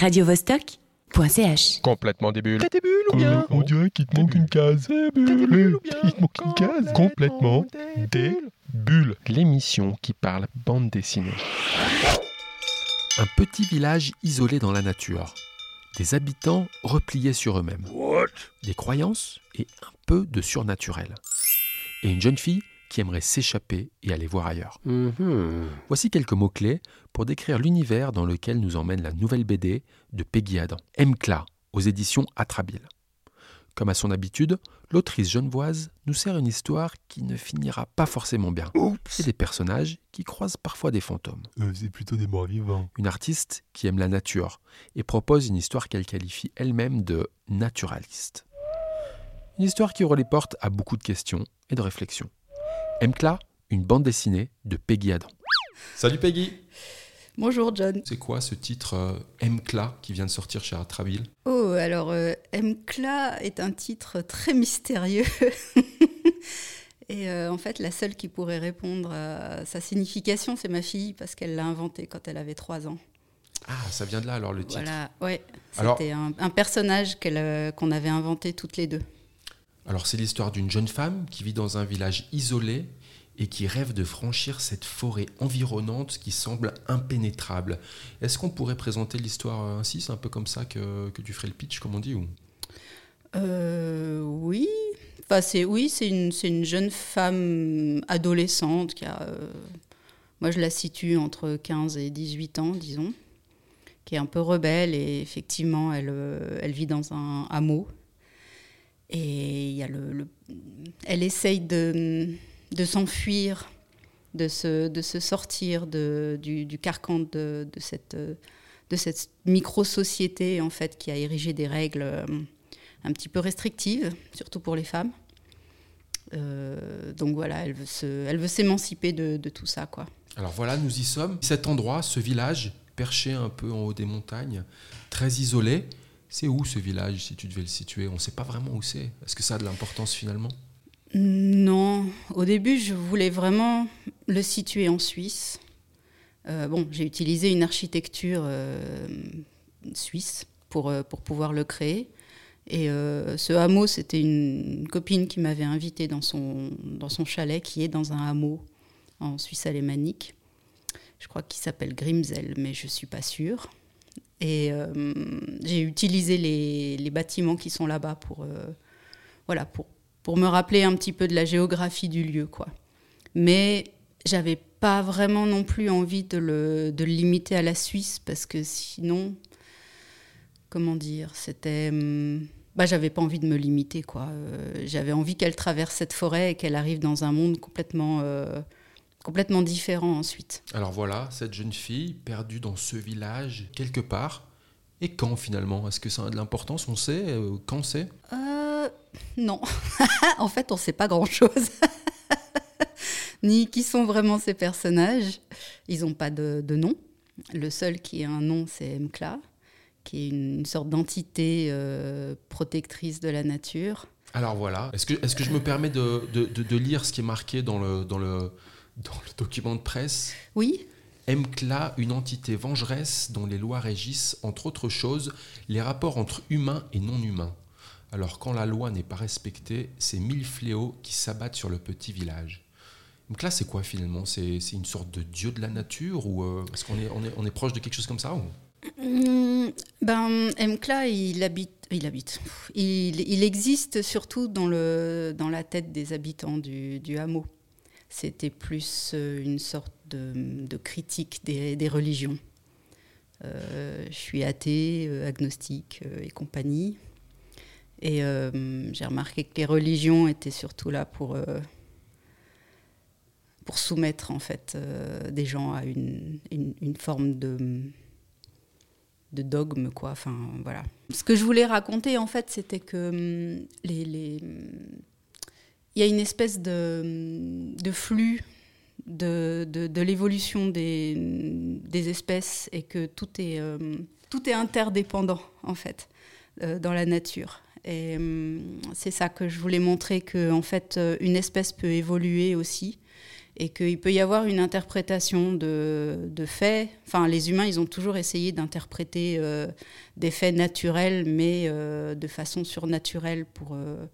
radiovostok.ch. Complètement des bulles. T'as des bulles ou bien On dirait qu'il te manque une case. Des bulles ou bien Il te manque une case. Complètement des des bulles. L'émission qui parle bande dessinée. Un petit village isolé dans la nature. Des habitants repliés sur eux-mêmes. Des croyances et un peu de surnaturel. Et une jeune fille qui aimerait s'échapper et aller voir ailleurs. Voici quelques mots-clés pour décrire l'univers dans lequel nous emmène la nouvelle BD de Peggy Adam, Mcla, aux éditions Atrabile. Comme à son habitude, l'autrice genevoise nous sert une histoire qui ne finira pas forcément bien. Et des personnages qui croisent parfois des fantômes. c'est plutôt des morts vivants. Une artiste qui aime la nature et propose une histoire qu'elle qualifie elle-même de naturaliste. Une histoire qui ouvre les portes à beaucoup de questions et de réflexions. Mcla, une bande dessinée de Peggy Adam. Salut Peggy Bonjour John. C'est quoi ce titre euh, Mcla qui vient de sortir chez Atrabile Oh, alors euh, Mcla est un titre très mystérieux. Et euh, en fait, la seule qui pourrait répondre à sa signification, c'est ma fille, parce qu'elle l'a inventé quand elle avait trois ans. Ah, ça vient de là alors le titre. Voilà, ouais. Alors- C'était un, un personnage qu'elle, euh, qu'on avait inventé toutes les deux. Alors c'est l'histoire d'une jeune femme qui vit dans un village isolé et qui rêve de franchir cette forêt environnante qui semble impénétrable. Est-ce qu'on pourrait présenter l'histoire ainsi? C'est un peu comme ça que, que tu ferais le pitch, comme on dit. Euh, oui. Enfin, c'est, oui, c'est une, une jeune femme adolescente qui a. euh, moi, je la situe entre 15 et 18 ans, disons, qui est un peu rebelle et effectivement, elle, euh, elle vit dans un hameau. Et y a le, le- elle essaye de, de s'enfuir, de se, de se sortir du, du carcan de, de cette, de cette micro-société en fait, qui a érigé des règles. euh, un petit peu restrictive, surtout pour les femmes. Euh, donc voilà, elle veut, se, elle veut s'émanciper de, de tout ça, quoi. Alors voilà, nous y sommes. Cet endroit, ce village, perché un peu en haut des montagnes, très isolé, c'est où ce village si tu devais le situer? On ne sait pas vraiment où c'est. Est-ce que ça a de l'importance finalement? Non, au début, je voulais vraiment le situer en Suisse. Euh, bon, j'ai utilisé une architecture euh, suisse pour, euh, pour pouvoir le créer. Et ce hameau, c'était une, une copine qui m'avait invité dans son, dans son chalet, qui est dans un hameau en Suisse alémanique. Je crois qu'il s'appelle Grimsel, mais je ne suis pas sûre. Et euh, j'ai utilisé les, bâtiments qui sont là-bas pour, euh, voilà, pour, pour me rappeler un petit peu de la géographie du lieu. Quoi. Mais j'avais pas vraiment non plus envie de le, de le limiter à la Suisse, parce que sinon, comment dire, c'était... hum, Bah, j'avais pas envie de me limiter, quoi. Euh, j'avais envie qu'elle traverse cette forêt et qu'elle arrive dans un monde complètement, complètement différent ensuite. Alors voilà, cette jeune fille perdue dans ce village, quelque part. Et quand finalement? Est-ce que ça a de l'importance? On sait euh, Quand c'est? Euh, non. en fait, on sait pas grand-chose. Ni qui sont vraiment ces personnages. Ils n'ont pas de, de nom. Le seul qui a un nom, c'est Mkla, qui est une sorte d'entité euh, protectrice de la nature. Alors voilà, est-ce que, est que je me permets de- de lire ce qui est marqué dans le, dans le, dans le document de presse Oui, MCLA, une entité vengeresse dont les lois régissent, entre autres choses, les rapports entre humains et non-humains. Alors quand la loi n'est pas respectée, c'est mille fléaux qui s'abattent sur le petit village. MCLA, c'est quoi finalement? C'est c'est une sorte de dieu de la nature ou euh, est-ce qu'on est, on est, on est proche de quelque chose comme ça ou? Hum, ben, Mkla, il habite, il habite. Il, il existe surtout dans, le, dans la tête des habitants du, du hameau. C'était plus euh, une sorte de, critique des, religions. Euh, je suis athée, euh, agnostique et compagnie. Et j'ai remarqué que les religions étaient surtout là pour, pour soumettre en fait des gens à une, une, forme de de dogme, quoi. Enfin, voilà. Ce que je voulais raconter, en fait, c'était que hum, les, les- il y a une espèce de, flux de, de, l'évolution des, des espèces et que tout est, euh, tout est interdépendant, en fait, euh, dans la nature. Et hum, c'est ça que je voulais montrer, que en fait, euh, une espèce peut évoluer aussi et qu'il peut y avoir une interprétation de, de, faits. Enfin, les humains, ils ont toujours essayé d'interpréter euh, des faits naturels, mais euh, de façon surnaturelle pour, euh,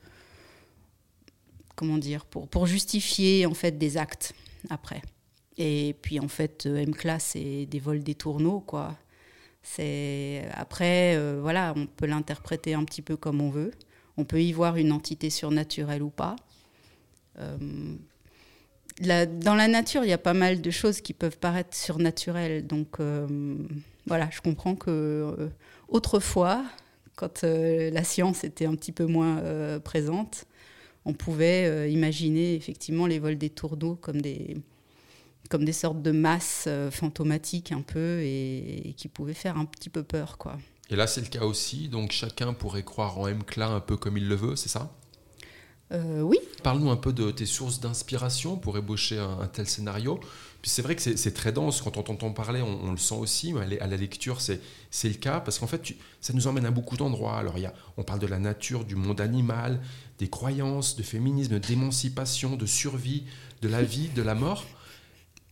comment dire, pour, pour justifier en fait des actes après. Et puis en fait, M-Class, c'est des vols des tourneaux, quoi. C'est après, voilà, on peut l'interpréter un petit peu comme on veut. On peut y voir une entité surnaturelle ou pas dans la nature, il y a pas mal de choses qui peuvent paraître surnaturelles. Donc euh, voilà, je comprends que euh, autrefois, quand euh, la science était un petit peu moins présente, on pouvait imaginer effectivement les vols des tourneaux comme des, comme des sortes de masses fantomatiques un peu et, qui pouvaient faire un petit peu peur. quoi. Et là, c'est le cas aussi, donc chacun pourrait croire en M-Cla un peu comme il le veut, c'est ça? Euh, oui. Parle-nous un peu de tes sources d'inspiration pour ébaucher un, tel scénario. C'est vrai que c'est très dense, quand on t'entend parler, on, le sent aussi, à la lecture, c'est le cas, parce qu'en fait, ça nous emmène à beaucoup d'endroits. Alors, on parle de la nature, du monde animal, des croyances, de féminisme, d'émancipation, de survie, de la vie, de la mort.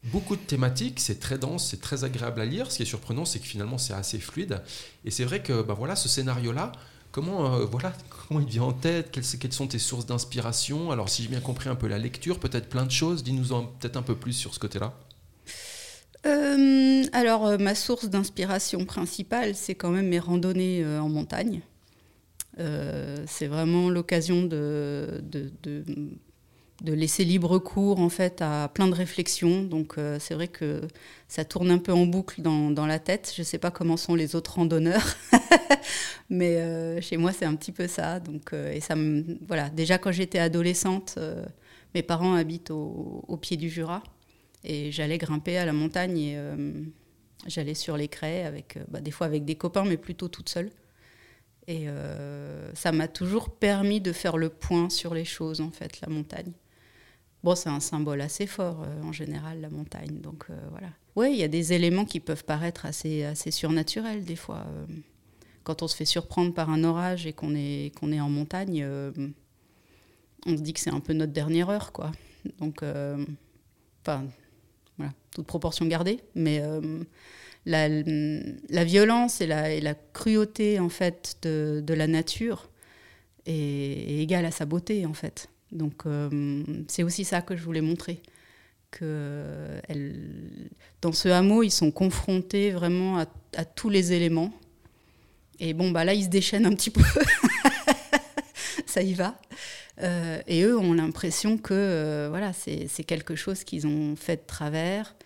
Beaucoup de thématiques, c'est très dense, c'est très agréable à lire. Ce qui est surprenant, c'est que finalement, c'est assez fluide. Et c'est vrai que bah voilà, ce scénario-là, Comment, euh, voilà, comment il vient en tête quelles, sont tes sources d'inspiration? Alors, si j'ai bien compris un peu la lecture, peut-être plein de choses. Dis-nous peut-être un peu plus sur ce côté-là. Euh, alors, euh, ma source d'inspiration principale, c'est quand même mes randonnées en montagne. c'est vraiment l'occasion de laisser libre cours en fait à plein de réflexions. Donc euh, c'est vrai que ça tourne un peu en boucle dans, la tête. Je ne sais pas comment sont les autres randonneurs, mais euh, chez moi c'est un petit peu ça. Donc euh, et ça me, voilà. Déjà quand j'étais adolescente, mes parents habitent au, au, pied du Jura et j'allais grimper à la montagne et j'allais sur les craies avec bah, des fois avec des copains, mais plutôt toute seule. Et ça m'a toujours permis de faire le point sur les choses, en fait, la montagne. Bon, c'est un symbole assez fort euh, en général, la montagne. Donc euh, voilà. Oui, il y a des éléments qui peuvent paraître assez, assez surnaturels des fois. Euh. quand on se fait surprendre par un orage et qu'on est, qu'on est en montagne, on se dit que c'est un peu notre dernière heure, quoi. Donc, enfin, voilà, toute proportion gardée. Mais la, la, violence et la, et la, cruauté, en fait, de, de la nature est, est égale à sa beauté, en fait. Donc euh, c'est aussi ça que je voulais montrer. Que dans ce hameau, ils sont confrontés vraiment à, tous les éléments. Et bon, bah là, ils se déchaînent un petit peu. ça y va. Euh, et eux ont l'impression que euh, voilà, c'est quelque chose qu'ils ont fait de travers.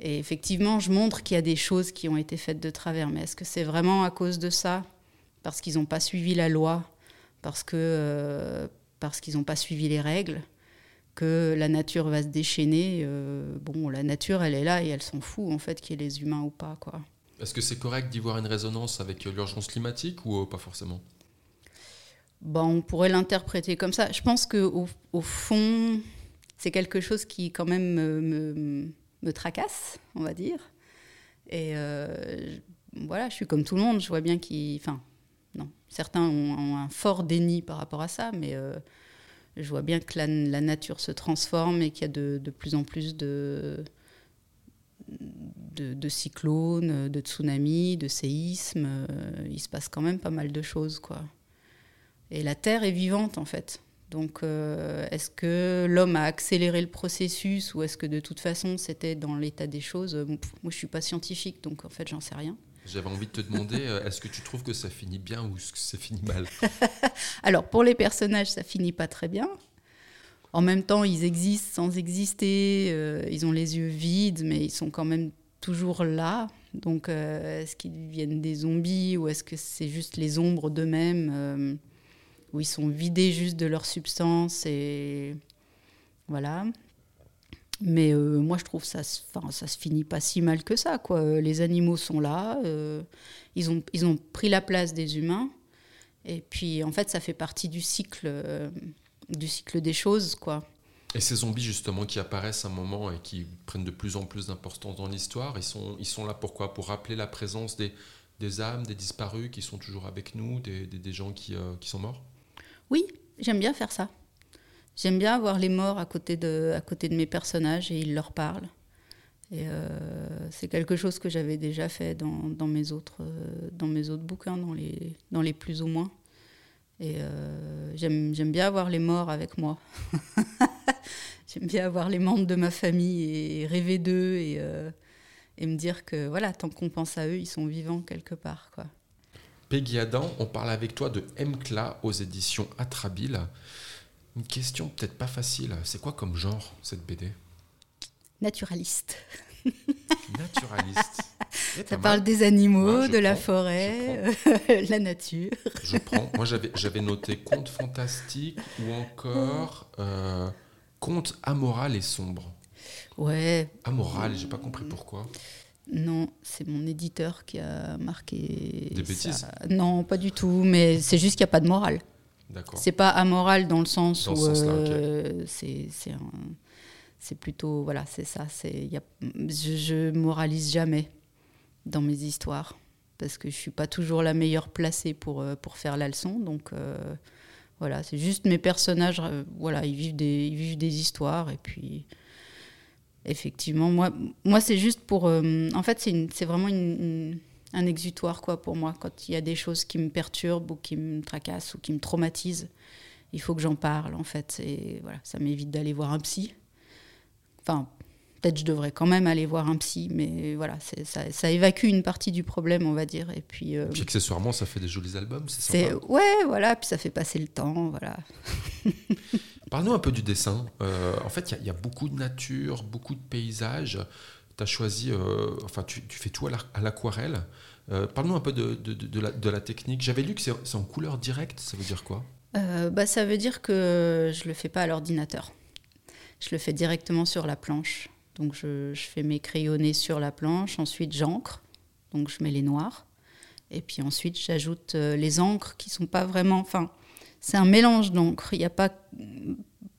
Et effectivement, je montre qu'il y a des choses qui ont été faites de travers. Mais est-ce que c'est vraiment à cause de ça? Parce qu'ils n'ont pas suivi la loi? Parce que parce qu'ils n'ont pas suivi les règles, que la nature va se déchaîner. Euh, bon, la nature, elle est là et elle s'en fout, en fait, qu'il y ait les humains ou pas. quoi. Est-ce que c'est correct d'y voir une résonance avec l'urgence climatique ou euh, pas forcément? Bon, On pourrait l'interpréter comme ça. Je pense qu'au au fond, c'est quelque chose qui, quand même, me, me, tracasse, on va dire. Et euh, voilà, je suis comme tout le monde. Je vois bien qu'il. Enfin, non. Certains ont, un fort déni par rapport à ça, mais euh, je vois bien que la, nature se transforme et qu'il y a de, plus en plus de, cyclones, de tsunamis, de séismes. Euh, il se passe quand même pas mal de choses, quoi. Et la Terre est vivante, en fait. Donc, euh, est-ce que l'homme a accéléré le processus ou est-ce que de toute façon c'était dans l'état des choses? Moi, je suis pas scientifique, donc en fait, j'en sais rien. J'avais envie de te demander, euh, est-ce que tu trouves que ça finit bien ou est-ce que ça finit mal Alors, pour les personnages, ça finit pas très bien. En même temps, ils existent sans exister, euh, ils ont les yeux vides, mais ils sont quand même toujours là. Donc, euh, est-ce qu'ils viennent des zombies ou est-ce que c'est juste les ombres d'eux-mêmes, où ils sont vidés juste de leur substance et voilà. Mais euh, moi, je trouve ça, enfin, ça se finit pas si mal que ça. Quoi. Les animaux sont là, euh, ils, ont, ils ont pris la place des humains. Et puis, en fait, ça fait partie du cycle, euh, du cycle des choses. Quoi. Et ces zombies, justement, qui apparaissent à un moment et qui prennent de plus en plus d'importance dans l'histoire, ils sont, ils sont là pourquoi Pour rappeler la présence des, des âmes, des disparus qui sont toujours avec nous, des, des, des gens qui, qui sont morts? Oui, j'aime bien faire ça. J'aime bien avoir les morts à côté, de, mes personnages et ils leur parlent. Et c'est quelque chose que j'avais déjà fait dans, dans mes autres, dans mes autres bouquins, dans les, dans plus ou moins. Et j'aime bien avoir les morts avec moi. j'aime bien avoir les membres de ma famille et rêver d'eux et, me dire que voilà, tant qu'on pense à eux, ils sont vivants quelque part. Peggy Adam, on parle avec toi de Mcla aux éditions Atrabile. Une question peut-être pas facile. C'est quoi comme genre cette BD Naturaliste. Naturaliste. Ça parle des animaux, de la forêt, la nature. Je prends. Moi, j'avais noté conte fantastique ou encore euh, conte amoral et sombre. Ouais. Amoral, j'ai pas compris pourquoi. Non, c'est mon éditeur qui a marqué. Des bêtises? Non, pas du tout, mais c'est juste qu'il n'y a pas de morale. D'accord. C'est pas amoral dans le sens Dans où ce euh, c'est c'est un- c'est plutôt voilà c'est ça c'est y a, je, je moralise jamais dans mes histoires parce que je suis pas toujours la meilleure placée pour euh, pour faire la leçon donc euh, voilà c'est juste mes personnages euh, voilà ils vivent des ils vivent des histoires et puis effectivement moi moi c'est juste pour en fait c'est une- c'est vraiment une- une- un exutoire quoi pour moi quand il y a des choses qui me perturbent ou qui me tracassent ou qui me traumatisent il faut que j'en parle en fait et voilà ça m'évite d'aller voir un psy enfin peut-être je devrais quand même aller voir un psy mais voilà ça, ça évacue une partie du problème on va dire et puis euh, Puis accessoirement, ça fait des jolis albums, c'est sympa. ouais voilà puis ça fait passer le temps voilà Parle-nous un peu du dessin. Euh, en fait, il y a- il y, a beaucoup de nature, beaucoup de paysages. Tu as choisi, euh, enfin, tu, fais tout à la- à l'aquarelle. Euh, Parle-nous un peu de, la, technique. J'avais lu que c'est en couleur directe, ça veut dire quoi? Euh, bah, ça veut dire que je le fais pas à l'ordinateur. Je le fais directement sur la planche. Donc je, fais mes crayonnés sur la planche, ensuite j'encre, donc je mets les noirs, et puis ensuite j'ajoute euh, les encres qui sont pas vraiment, enfin c'est un mélange d'encre. Il n'y a pas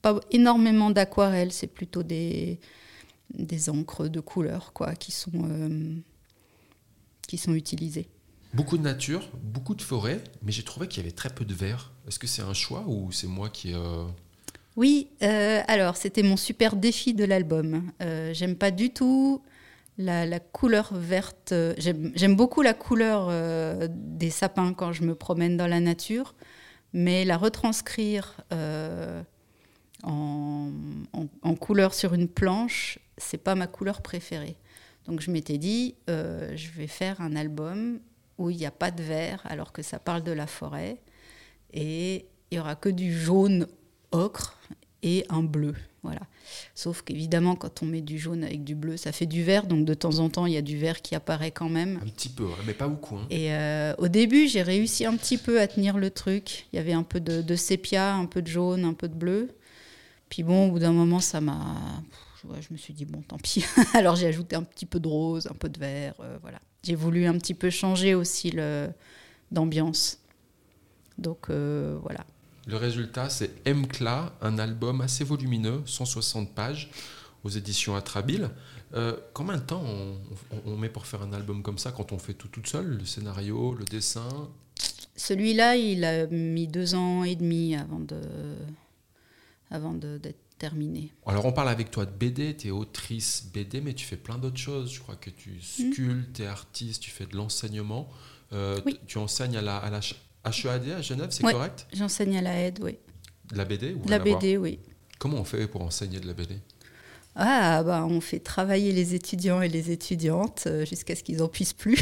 pas énormément d'aquarelle, c'est plutôt des des encres de couleur quoi qui sont euh, qui sont utilisées. Beaucoup de nature, beaucoup de forêt, mais j'ai trouvé qu'il y avait très peu de vert. Est-ce que c'est un choix ou c'est moi qui... euh, Oui, euh, alors c'était mon super défi de l'album. J'aime pas du tout la, la couleur verte. J'aime j'aime beaucoup la couleur euh, des sapins quand je me promène dans la nature, mais la retranscrire euh, en, en- en couleur sur une planche, c'est pas ma couleur préférée. Donc je m'étais dit, euh, je vais faire un album où il n'y a pas de vert alors que ça parle de la forêt et il y aura que du jaune ocre et un bleu. Voilà. Sauf qu'évidemment, quand on met du jaune avec du bleu, ça fait du vert. Donc de temps en temps, il y a du vert qui apparaît quand même. Un petit peu, mais pas beaucoup. hein. Et euh, au début, j'ai réussi un petit peu à tenir le truc. Il y avait un peu de, de sépia, un peu de jaune, un peu de bleu. Puis bon, au bout d'un moment, ça m'a. Ouais, je me suis dit, bon, tant pis. Alors j'ai ajouté un petit peu de rose, un peu de vert. euh, voilà. J'ai voulu un petit peu changer aussi le- d'ambiance. Donc euh, voilà. Le résultat, c'est Mcla, un album assez volumineux, 160 pages, aux éditions Atrabile. Euh, combien de temps on, on- on met pour faire un album comme ça quand on fait tout toute seule Le scénario, le dessin? Celui-là, il a mis deux ans et demi avant de, avant de- d'être terminé. Alors on parle avec toi de BD, tu es autrice BD, mais tu fais plein d'autres choses. Je crois que tu sculptes, tu es artiste, tu fais de l'enseignement. Euh, Oui. Tu enseignes à la, à la HEAD à Genève, c'est Ouais. correct? J'enseigne à la aide, oui. De la BD ou la BD, oui. Comment on fait pour enseigner de la BD Ah, bah, on fait travailler les étudiants et les étudiantes euh, jusqu'à ce qu'ils en puissent plus.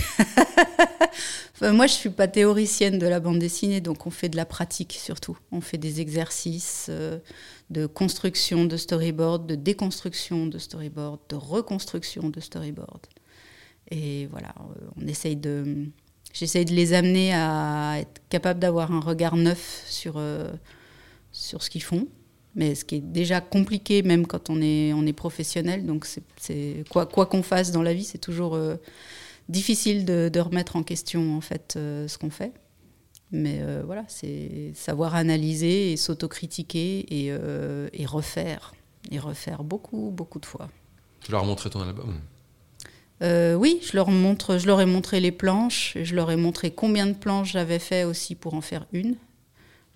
Moi, je suis pas théoricienne de la bande dessinée, donc on fait de la pratique surtout. On fait des exercices euh, de construction de storyboard, de déconstruction de storyboard, de reconstruction de storyboard. Et voilà, euh, on essaye de. J'essaye de les amener à être capables d'avoir un regard neuf sur, sur ce qu'ils font mais ce qui est déjà compliqué même quand on est, on est professionnel. Donc, c'est, quoi, quoi qu'on fasse dans la vie, c'est toujours euh, difficile de, de remettre en question en fait euh, ce qu'on fait. Mais euh, voilà, c'est savoir analyser et s'autocritiquer et, et refaire. Et refaire beaucoup, beaucoup de fois. Tu leur as montré ton album? Oui, je leur, montre, je leur ai montré les planches, et je leur ai montré combien de planches j'avais fait aussi pour en faire une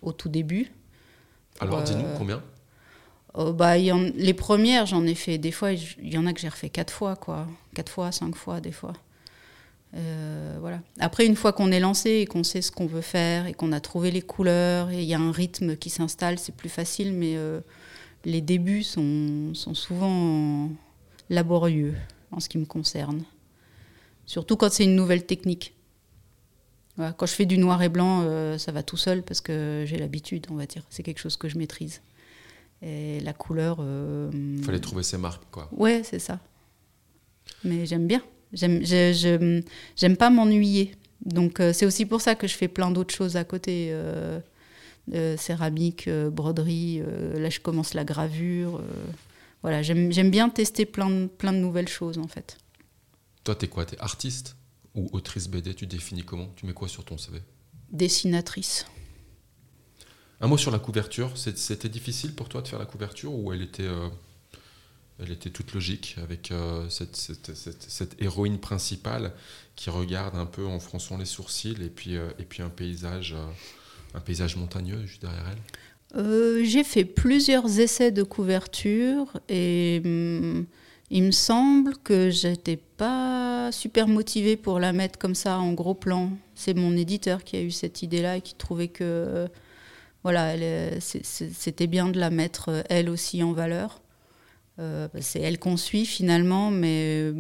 au tout début. Alors Euh, dis-nous combien Oh, bah, y en, les premières, j'en ai fait des fois, il y en a que j'ai refait quatre fois, quoi. Quatre fois, cinq fois, des fois. Euh, voilà. Après, une fois qu'on est lancé et qu'on sait ce qu'on veut faire et qu'on a trouvé les couleurs et il y a un rythme qui s'installe, c'est plus facile, mais euh, les débuts sont, sont, souvent laborieux en ce qui me concerne. Surtout quand c'est une nouvelle technique. Voilà, quand je fais du noir et blanc, euh, ça va tout seul parce que j'ai l'habitude, on va dire. C'est quelque chose que je maîtrise. Et la couleur. Il fallait trouver ses marques, quoi. Ouais, c'est ça. Mais j'aime bien. J'aime, je, j'aime pas m'ennuyer. Donc euh, c'est aussi pour ça que je fais plein d'autres choses à côté. Euh, euh céramique, euh, broderie, là je commence la gravure. voilà, j'aime, j'aime bien tester plein de, plein de nouvelles choses en fait. Toi, t'es quoi? T'es artiste? Ou autrice BD Tu définis comment? Tu mets quoi sur ton CV Dessinatrice. Un mot sur la couverture. C'était difficile pour toi de faire la couverture ou elle était elle était toute logique avec euh, cette, cette, cette, héroïne principale qui regarde un peu en fronçant les sourcils et puis, euh, et puis un, paysage, euh, un paysage montagneux juste derrière elle? J'ai fait plusieurs essais de couverture et hum, il me semble que j'étais pas super motivée pour la mettre comme ça en gros plan. C'est mon éditeur qui a eu cette idée-là et qui trouvait que voilà, c'était bien de la mettre elle aussi en valeur. Euh, c'est elle qu'on suit finalement, mais euh,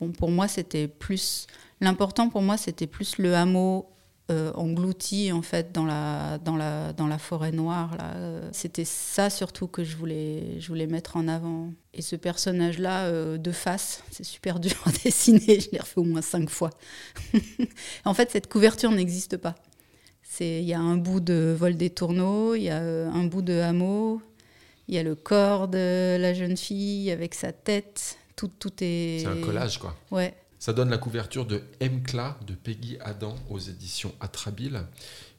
bon, pour moi, c'était plus. L'important pour moi, c'était plus le hameau euh, englouti en fait dans la, dans la, dans la forêt noire. Là. C'était ça surtout que je voulais, je voulais mettre en avant. Et ce personnage-là, de face, c'est super dur à dessiner. Je l'ai refait au moins cinq fois. en fait, cette couverture n'existe pas. Il y a un bout de vol des tourneaux, il y a un bout de hameau, il y a le corps de la jeune fille avec sa tête. Tout, tout est. C'est un collage, quoi. Ouais. Ça donne la couverture de M-Cla de Peggy Adam aux éditions Atrabile.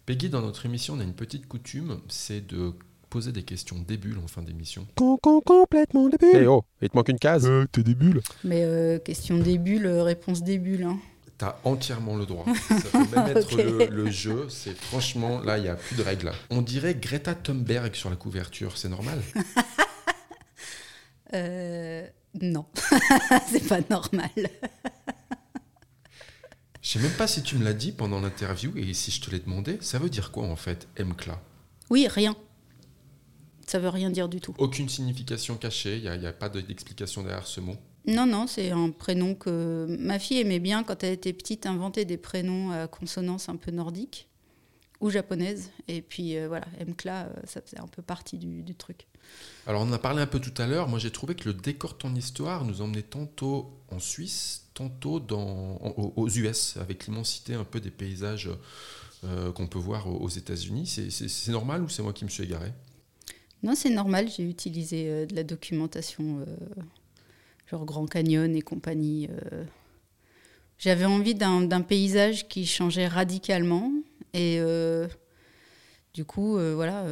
Peggy, dans notre émission, on a une petite coutume, c'est de poser des questions débules en fin d'émission. complètement débule. Eh oh, il te manque une case. Euh, t'es débule. Mais euh, question débule, euh, réponse débule. Hein. T'as entièrement le droit. Ça peut même être le, jeu. C'est franchement, là, il n'y a plus de règles. On dirait Greta Thunberg sur la couverture. C'est normal? Euh, Non, c'est pas normal. Je sais même pas si tu me l'as dit pendant l'interview et si je te l'ai demandé. Ça veut dire quoi en fait, MCLA Oui, rien. Ça veut rien dire du tout. Aucune signification cachée. Il n'y a, a, pas d'explication derrière ce mot? Non, non, c'est un prénom que ma fille aimait bien quand elle était petite, inventer des prénoms à consonance un peu nordique ou japonaise. Et puis euh, voilà, Mkla, euh, ça faisait un peu partie du, truc. Alors on en a parlé un peu tout à l'heure. Moi j'ai trouvé que le décor de ton histoire nous emmenait tantôt en Suisse, tantôt dans, aux US, avec l'immensité un peu des paysages euh, qu'on peut voir aux États-Unis. C'est normal ou c'est moi qui me suis égaré? Non, c'est normal. J'ai utilisé de la documentation genre Grand Canyon et compagnie. Euh. J'avais envie d'un paysage qui changeait radicalement et euh, du coup, euh, voilà,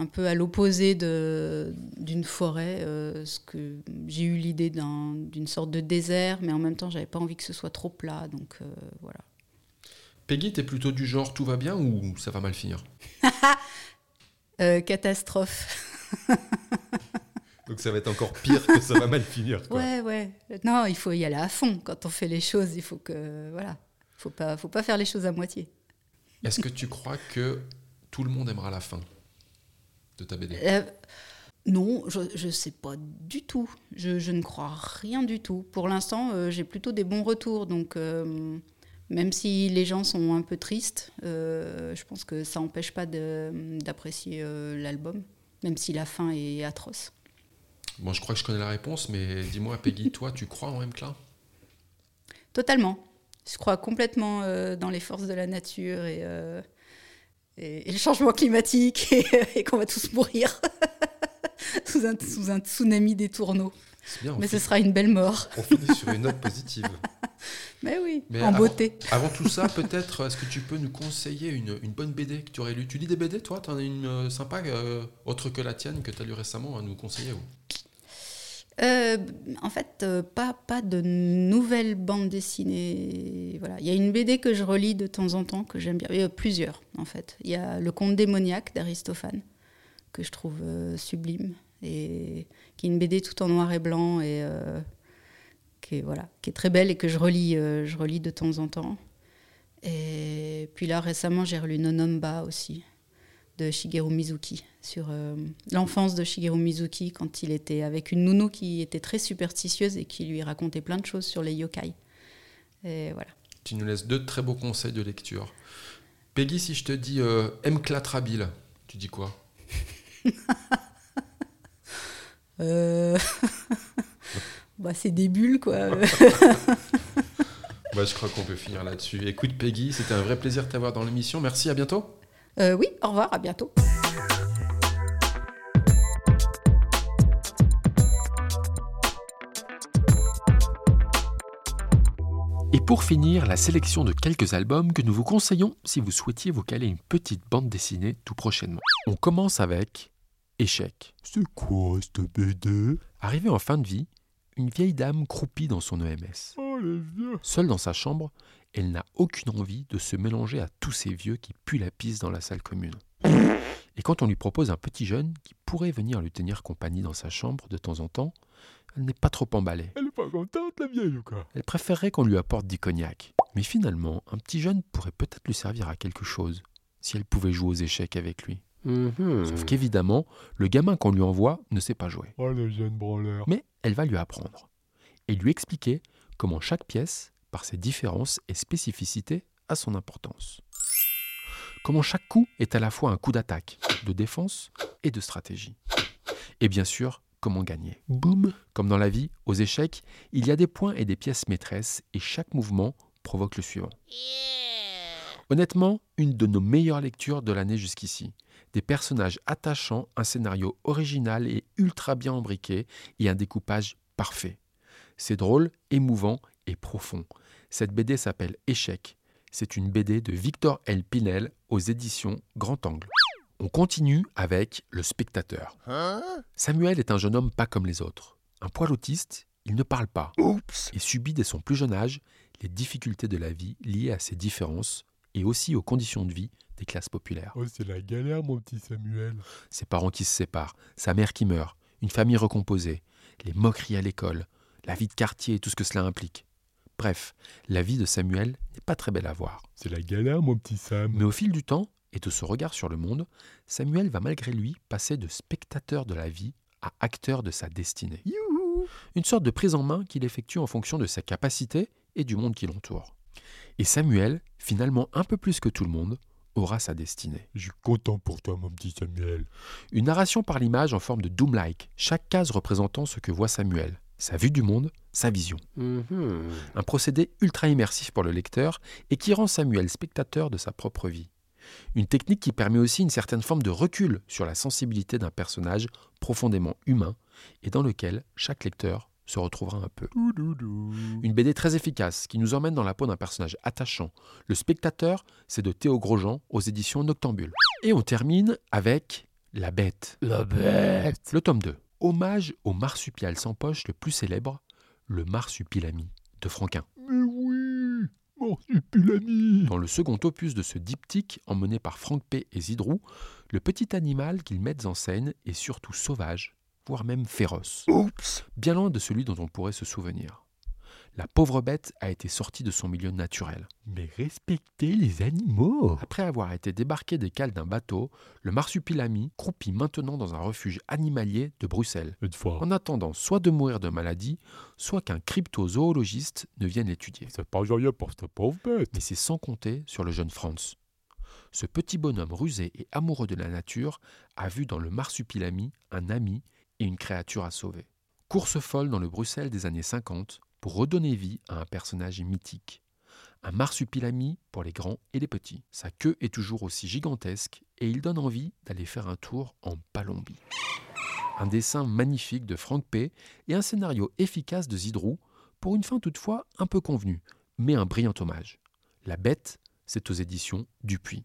un peu à l'opposé d'une forêt, ce que j'ai eu l'idée d'une sorte de désert, mais en même temps, j'avais pas envie que ce soit trop plat, donc voilà. Peggy, t'es plutôt du genre tout va bien ou ça va mal finir? Catastrophe. Donc ça va être encore pire que ça va mal finir. Quoi. Ouais, ouais. Non, il faut y aller à fond. Quand on fait les choses, il faut que. Voilà. Faut pas, faut pas faire les choses à moitié. Est-ce que tu crois que tout le monde aimera la fin de ta BD euh, Non, je ne sais pas du tout. Je, je, ne crois rien du tout. Pour l'instant, euh, j'ai plutôt des bons retours. Donc, euh, même si les gens sont un peu tristes, je pense que ça n'empêche pas d'apprécier l'album, même si la fin est atroce. Bon, je crois que je connais la réponse, mais dis-moi, Peggy, toi, tu crois en MCLA Totalement. Je crois complètement dans les forces de la nature et, euh, et, le changement climatique et, qu'on va tous mourir sous, un, sous, un, tsunami des tourneaux. Bien, mais ce sera une belle mort. On finit sur une note positive. Mais oui, en beauté. Avant tout ça, peut-être, est-ce que tu peux nous conseiller une, une, bonne BD que tu aurais lue Tu lis des BD, toi? Tu en as une euh, sympa, autre que la tienne, que tu as lu récemment, à nous conseiller euh, en fait, euh, pas, pas de nouvelles bandes dessinées. Voilà. Il y a une BD que je relis de temps en temps, que j'aime bien. Il y a plusieurs, en fait. Il y a Le Conte démoniaque d'Aristophane, que je trouve euh, sublime. et qui est une BD tout en noir et blanc et qui est voilà, qui est très belle et que je relis, je relis de temps en temps. Et puis là récemment j'ai relu Nonomba aussi de Shigeru Mizuki, sur euh, l'enfance de Shigeru Mizuki quand il était avec une nounou qui était très superstitieuse et qui lui racontait plein de choses sur les yokai. Et voilà. Tu nous laisses deux très beaux conseils de lecture. Peggy, si je te dis euh, M. Clatrabil, tu dis quoi? Euh... bah, C'est des bulles, quoi. bah, je crois qu'on peut finir là-dessus. Écoute, Peggy, c'était un vrai plaisir de t'avoir dans l'émission. Merci, à bientôt. Euh, oui, au revoir, à bientôt. Et pour finir, la sélection de quelques albums que nous vous conseillons si vous souhaitiez vous caler une petite bande dessinée tout prochainement. On commence avec Échec. C'est quoi cette BD Arrivée en fin de vie, une vieille dame croupie dans son EMS. Oh, les vieux. Seule dans sa chambre, elle n'a aucune envie de se mélanger à tous ces vieux qui puent la pisse dans la salle commune. Et quand on lui propose un petit jeune qui pourrait venir lui tenir compagnie dans sa chambre de temps en temps, elle n'est pas trop emballée. Elle n'est pas contente, la vieille, ou quoi? Elle préférerait qu'on lui apporte du cognac. Mais finalement, un petit jeune pourrait peut-être lui servir à quelque chose, si elle pouvait jouer aux échecs avec lui. Mhm. Sauf qu'évidemment, le gamin qu'on lui envoie ne sait pas jouer. Oh, le jeune branleur. Mais elle va lui apprendre et lui expliquer comment chaque pièce par ses différences et spécificités, à son importance. Comment chaque coup est à la fois un coup d'attaque, de défense et de stratégie. Et bien sûr, comment gagner. Boum Comme dans la vie, aux échecs, il y a des points et des pièces maîtresses et chaque mouvement provoque le suivant. Honnêtement, une de nos meilleures lectures de l'année jusqu'ici. Des personnages attachants, un scénario original et ultra bien embriqué et un découpage parfait. C'est drôle, émouvant et profond. Cette BD s'appelle Échec. C'est une BD de Victor L. Pinel aux éditions Grand Angle. On continue avec Le Spectateur. Samuel est un jeune homme pas comme les autres. Un poil autiste, il ne parle pas Oups et subit dès son plus jeune âge les difficultés de la vie liées à ses différences et aussi aux conditions de vie des classes populaires. Oh, c'est la galère, mon petit Samuel. Ses parents qui se séparent, sa mère qui meurt, une famille recomposée, les moqueries à l'école, la vie de quartier et tout ce que cela implique. Bref, la vie de Samuel n'est pas très belle à voir. C'est la galère, mon petit Sam. Mais au fil du temps et de ce regard sur le monde, Samuel va malgré lui passer de spectateur de la vie à acteur de sa destinée. Youhou Une sorte de prise en main qu'il effectue en fonction de sa capacité et du monde qui l'entoure. Et Samuel, finalement un peu plus que tout le monde, aura sa destinée. Je suis content pour toi, mon petit Samuel. Une narration par l'image en forme de doom-like, chaque case représentant ce que voit Samuel, sa vue du monde, sa vision. Un procédé ultra immersif pour le lecteur et qui rend Samuel spectateur de sa propre vie. Une technique qui permet aussi une certaine forme de recul sur la sensibilité d'un personnage profondément humain et dans lequel chaque lecteur se retrouvera un peu. Une BD très efficace qui nous emmène dans la peau d'un personnage attachant. Le spectateur, c'est de Théo Grosjean aux éditions Noctambule. Et on termine avec La Bête. La bête Le tome 2. Hommage au marsupial sans poche le plus célèbre, le marsupilami de Franquin. Mais oui Marsupilami Dans le second opus de ce diptyque, emmené par Franck P. et Zidrou, le petit animal qu'ils mettent en scène est surtout sauvage, voire même féroce, Oups bien loin de celui dont on pourrait se souvenir. La pauvre bête a été sortie de son milieu naturel. Mais respectez les animaux Après avoir été débarqué des cales d'un bateau, le marsupilami croupit maintenant dans un refuge animalier de Bruxelles, Une fois. en attendant soit de mourir de maladie, soit qu'un cryptozoologiste ne vienne l'étudier. C'est pas joyeux pour cette pauvre bête Mais c'est sans compter sur le jeune Franz. Ce petit bonhomme rusé et amoureux de la nature a vu dans le marsupilami un ami et une créature à sauver. Course folle dans le Bruxelles des années 50 pour redonner vie à un personnage mythique. Un marsupilami pour les grands et les petits. Sa queue est toujours aussi gigantesque et il donne envie d'aller faire un tour en Palombie. Un dessin magnifique de Franck P et un scénario efficace de Zidrou pour une fin toutefois un peu convenue, mais un brillant hommage. La bête, c'est aux éditions Dupuis.